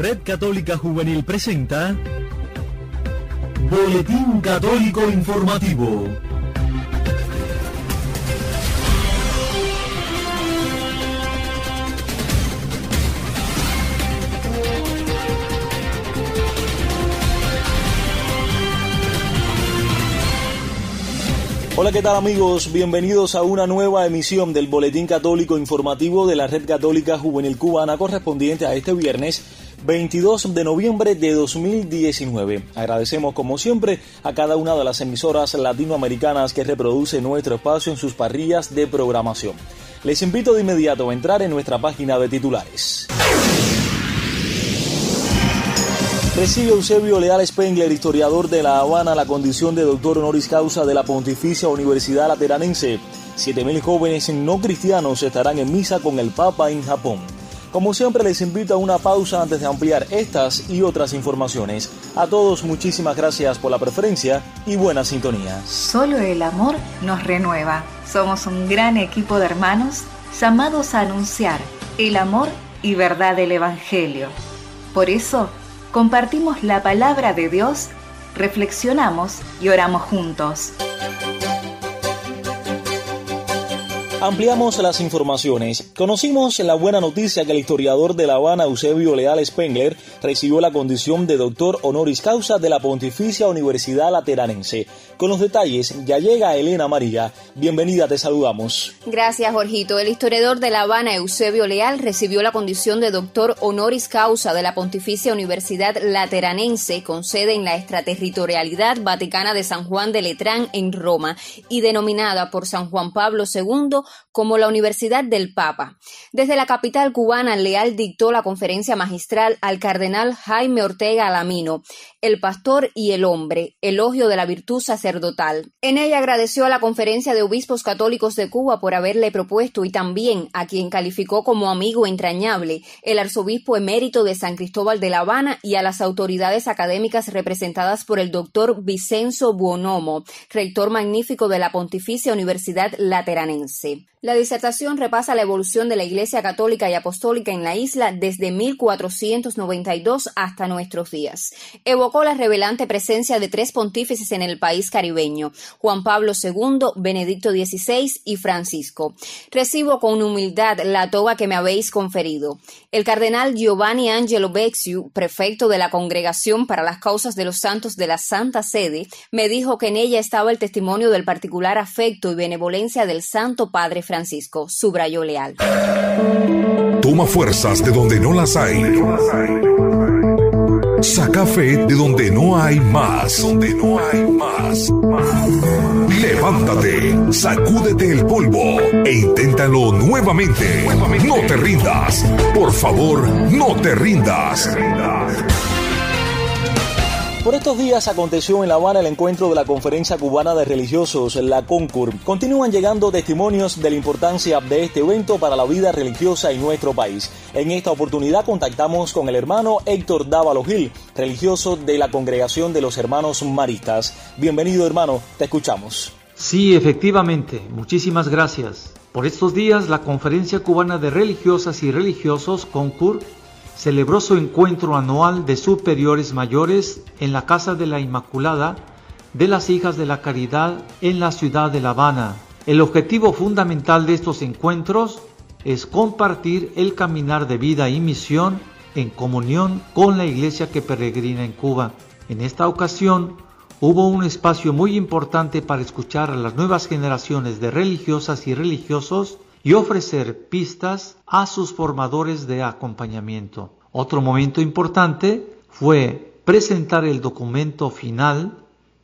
Red Católica Juvenil presenta Boletín Católico Informativo. Hola, ¿qué tal amigos? Bienvenidos a una nueva emisión del Boletín Católico Informativo de la Red Católica Juvenil Cubana correspondiente a este viernes 22 de noviembre de 2019. Agradecemos como siempre a cada una de las emisoras latinoamericanas que reproduce nuestro espacio en sus parrillas de programación. Les invito de inmediato a entrar en nuestra página de titulares. Recibe Eusebio Leal Spengler, historiador de La Habana, la condición de doctor honoris causa de la Pontificia Universidad Lateranense. 7.000 jóvenes no cristianos estarán en misa con el Papa en Japón. Como siempre les invito a una pausa antes de ampliar estas y otras informaciones. A todos muchísimas gracias por la preferencia y buena sintonía. Solo el amor nos renueva. Somos un gran equipo de hermanos llamados a anunciar el amor y verdad del Evangelio. Por eso, compartimos la palabra de Dios, reflexionamos y oramos juntos. Ampliamos las informaciones. Conocimos la buena noticia que el historiador de La Habana, Eusebio Leal Spengler, recibió la condición de doctor honoris causa de la Pontificia Universidad Lateranense. Con los detalles ya llega Elena María. Bienvenida, te saludamos. Gracias, Jorgito. El historiador de La Habana, Eusebio Leal, recibió la condición de doctor honoris causa de la Pontificia Universidad Lateranense, con sede en la extraterritorialidad vaticana de San Juan de Letrán, en Roma, y denominada por San Juan Pablo II como la Universidad del Papa. Desde la capital cubana, Leal dictó la conferencia magistral al cardenal Jaime Ortega Alamino, El pastor y el hombre, elogio de la virtud sacerdotal. En ella agradeció a la Conferencia de Obispos Católicos de Cuba por haberle propuesto y también a quien calificó como amigo entrañable, el arzobispo emérito de San Cristóbal de La Habana y a las autoridades académicas representadas por el doctor Vicenzo Buonomo, rector magnífico de la Pontificia Universidad Lateranense. La disertación repasa la evolución de la Iglesia Católica y Apostólica en la isla desde 1492 hasta nuestros días. Evocó la revelante presencia de tres pontífices en el país caribeño, Juan Pablo II, Benedicto XVI y Francisco. Recibo con humildad la toga que me habéis conferido. El cardenal Giovanni Angelo Bexiu, prefecto de la Congregación para las Causas de los Santos de la Santa Sede, me dijo que en ella estaba el testimonio del particular afecto y benevolencia del Santo Padre Francisco, subrayó Leal. Toma fuerzas de donde no las hay. Saca fe de donde no hay más. Donde no hay más. Levántate, sacúdete el polvo e inténtalo nuevamente. No te rindas. Por favor, no te rindas. Por estos días aconteció en La Habana el encuentro de la Conferencia Cubana de Religiosos, la CONCUR. Continúan llegando testimonios de la importancia de este evento para la vida religiosa en nuestro país. En esta oportunidad contactamos con el hermano Héctor Dávalo Gil, religioso de la Congregación de los Hermanos Maristas. Bienvenido hermano, te escuchamos. Sí, efectivamente, muchísimas gracias. Por estos días la Conferencia Cubana de Religiosas y Religiosos, CONCUR, celebró su encuentro anual de superiores mayores en la Casa de la Inmaculada de las Hijas de la Caridad en la ciudad de La Habana. El objetivo fundamental de estos encuentros es compartir el caminar de vida y misión en comunión con la iglesia que peregrina en Cuba. En esta ocasión hubo un espacio muy importante para escuchar a las nuevas generaciones de religiosas y religiosos y ofrecer pistas a sus formadores de acompañamiento. Otro momento importante fue presentar el documento final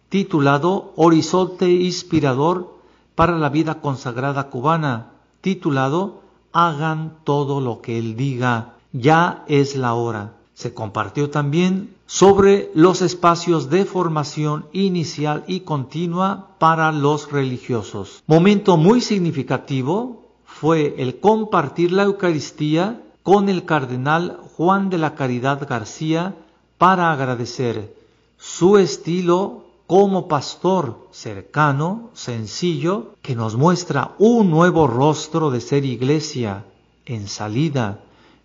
titulado Horizonte Inspirador para la Vida Consagrada Cubana, titulado Hagan todo lo que Él diga, ya es la hora. Se compartió también sobre los espacios de formación inicial y continua para los religiosos. Momento muy significativo fue el compartir la Eucaristía con el cardenal Juan de la Caridad García para agradecer su estilo como pastor cercano, sencillo, que nos muestra un nuevo rostro de ser iglesia en salida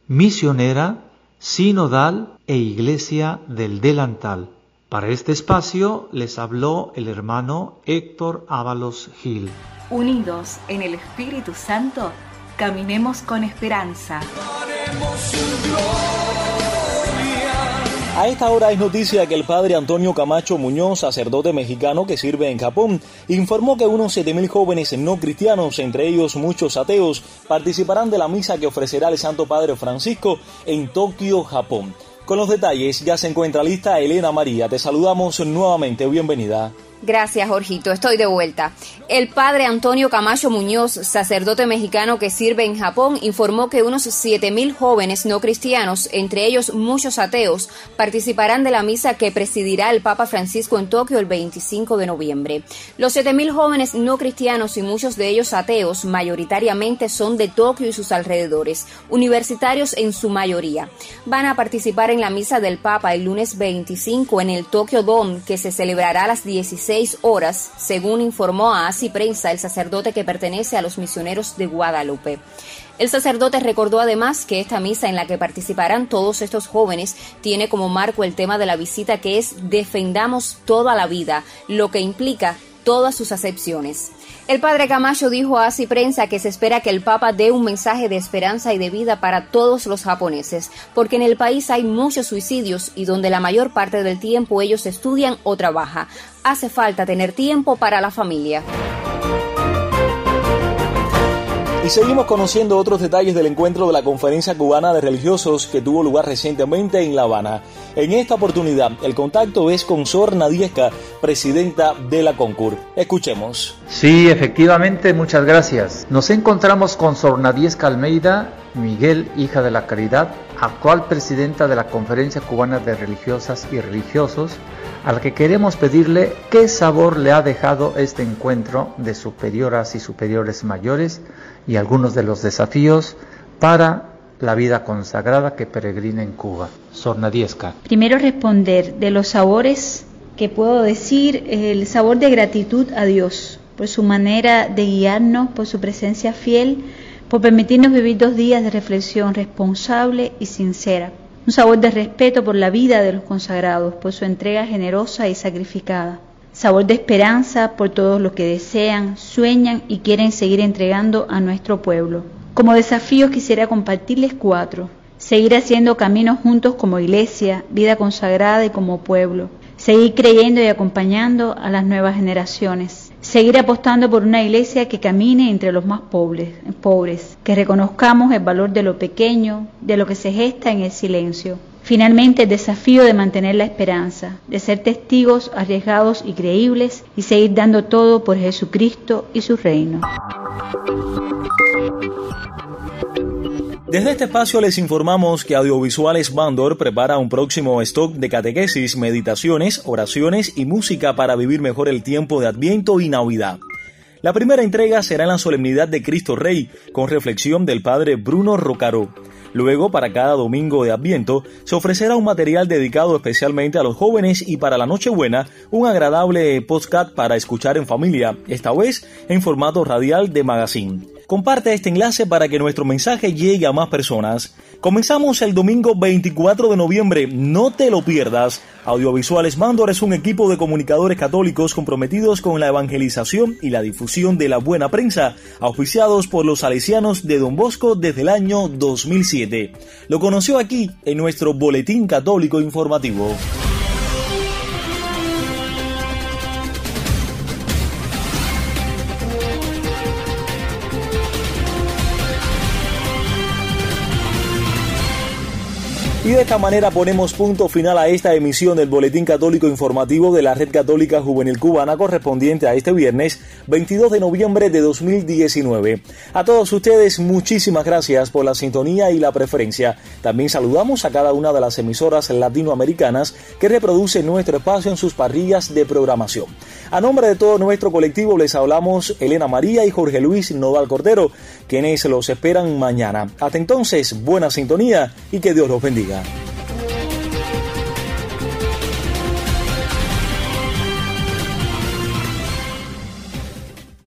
misionera, sinodal e iglesia del delantal. Para este espacio les habló el hermano Héctor Ábalos Gil. Unidos en el Espíritu Santo, caminemos con esperanza. A esta hora es noticia que el padre Antonio Camacho Muñoz, sacerdote mexicano que sirve en Japón, informó que unos 7.000 jóvenes no cristianos, entre ellos muchos ateos, participarán de la misa que ofrecerá el Santo Padre Francisco en Tokio, Japón. Con los detalles ya se encuentra lista Elena María. Te saludamos nuevamente. Bienvenida. Gracias, Jorgito. Estoy de vuelta. El padre Antonio Camacho Muñoz, sacerdote mexicano que sirve en Japón, informó que unos 7.000 jóvenes no cristianos, entre ellos muchos ateos, participarán de la misa que presidirá el Papa Francisco en Tokio el 25 de noviembre. Los 7.000 jóvenes no cristianos y muchos de ellos ateos, mayoritariamente son de Tokio y sus alrededores, universitarios en su mayoría. Van a participar en la misa del Papa el lunes 25 en el Tokyo Dome, que se celebrará a las 16 horas, según informó a Así Prensa el sacerdote que pertenece a los misioneros de Guadalupe. El sacerdote recordó además que esta misa en la que participarán todos estos jóvenes tiene como marco el tema de la visita que es Defendamos toda la vida, lo que implica todas sus acepciones. El padre Camacho dijo a Así Prensa que se espera que el Papa dé un mensaje de esperanza y de vida para todos los japoneses, porque en el país hay muchos suicidios y donde la mayor parte del tiempo ellos estudian o trabajan. Hace falta tener tiempo para la familia. Seguimos conociendo otros detalles del encuentro de la Conferencia Cubana de Religiosos que tuvo lugar recientemente en La Habana. En esta oportunidad, el contacto es con Sor Nadiesca, presidenta de la Concur. Escuchemos. Sí, efectivamente, muchas gracias. Nos encontramos con Sor Nadiesca Almeida, Miguel, hija de la Caridad, actual presidenta de la Conferencia Cubana de Religiosas y Religiosos, a la que queremos pedirle qué sabor le ha dejado este encuentro de superioras y superiores mayores y algunos de los desafíos para la vida consagrada que peregrina en Cuba. Sornadiesca. Primero responder de los sabores que puedo decir, el sabor de gratitud a Dios por su manera de guiarnos, por su presencia fiel, por permitirnos vivir dos días de reflexión responsable y sincera. Un sabor de respeto por la vida de los consagrados, por su entrega generosa y sacrificada sabor de esperanza por todos los que desean, sueñan y quieren seguir entregando a nuestro pueblo. Como desafío quisiera compartirles cuatro. Seguir haciendo caminos juntos como iglesia, vida consagrada y como pueblo. Seguir creyendo y acompañando a las nuevas generaciones. Seguir apostando por una iglesia que camine entre los más pobres, pobres, que reconozcamos el valor de lo pequeño, de lo que se gesta en el silencio Finalmente, el desafío de mantener la esperanza, de ser testigos arriesgados y creíbles y seguir dando todo por Jesucristo y su reino. Desde este espacio les informamos que Audiovisuales Bandor prepara un próximo stock de catequesis, meditaciones, oraciones y música para vivir mejor el tiempo de Adviento y Navidad. La primera entrega será en la solemnidad de Cristo Rey, con reflexión del padre Bruno Rocaro. Luego, para cada domingo de Adviento, se ofrecerá un material dedicado especialmente a los jóvenes y para la Nochebuena, un agradable podcast para escuchar en familia, esta vez en formato radial de magazine. Comparte este enlace para que nuestro mensaje llegue a más personas. Comenzamos el domingo 24 de noviembre, no te lo pierdas. Audiovisuales Mandor es un equipo de comunicadores católicos comprometidos con la evangelización y la difusión de la buena prensa, auspiciados por los salesianos de Don Bosco desde el año 2007. Lo conoció aquí en nuestro Boletín Católico Informativo. Y de esta manera ponemos punto final a esta emisión del Boletín Católico Informativo de la Red Católica Juvenil Cubana correspondiente a este viernes 22 de noviembre de 2019. A todos ustedes muchísimas gracias por la sintonía y la preferencia. También saludamos a cada una de las emisoras latinoamericanas que reproducen nuestro espacio en sus parrillas de programación. A nombre de todo nuestro colectivo les hablamos Elena María y Jorge Luis Nodal Cordero, quienes los esperan mañana. Hasta entonces, buena sintonía y que Dios los bendiga. Yeah.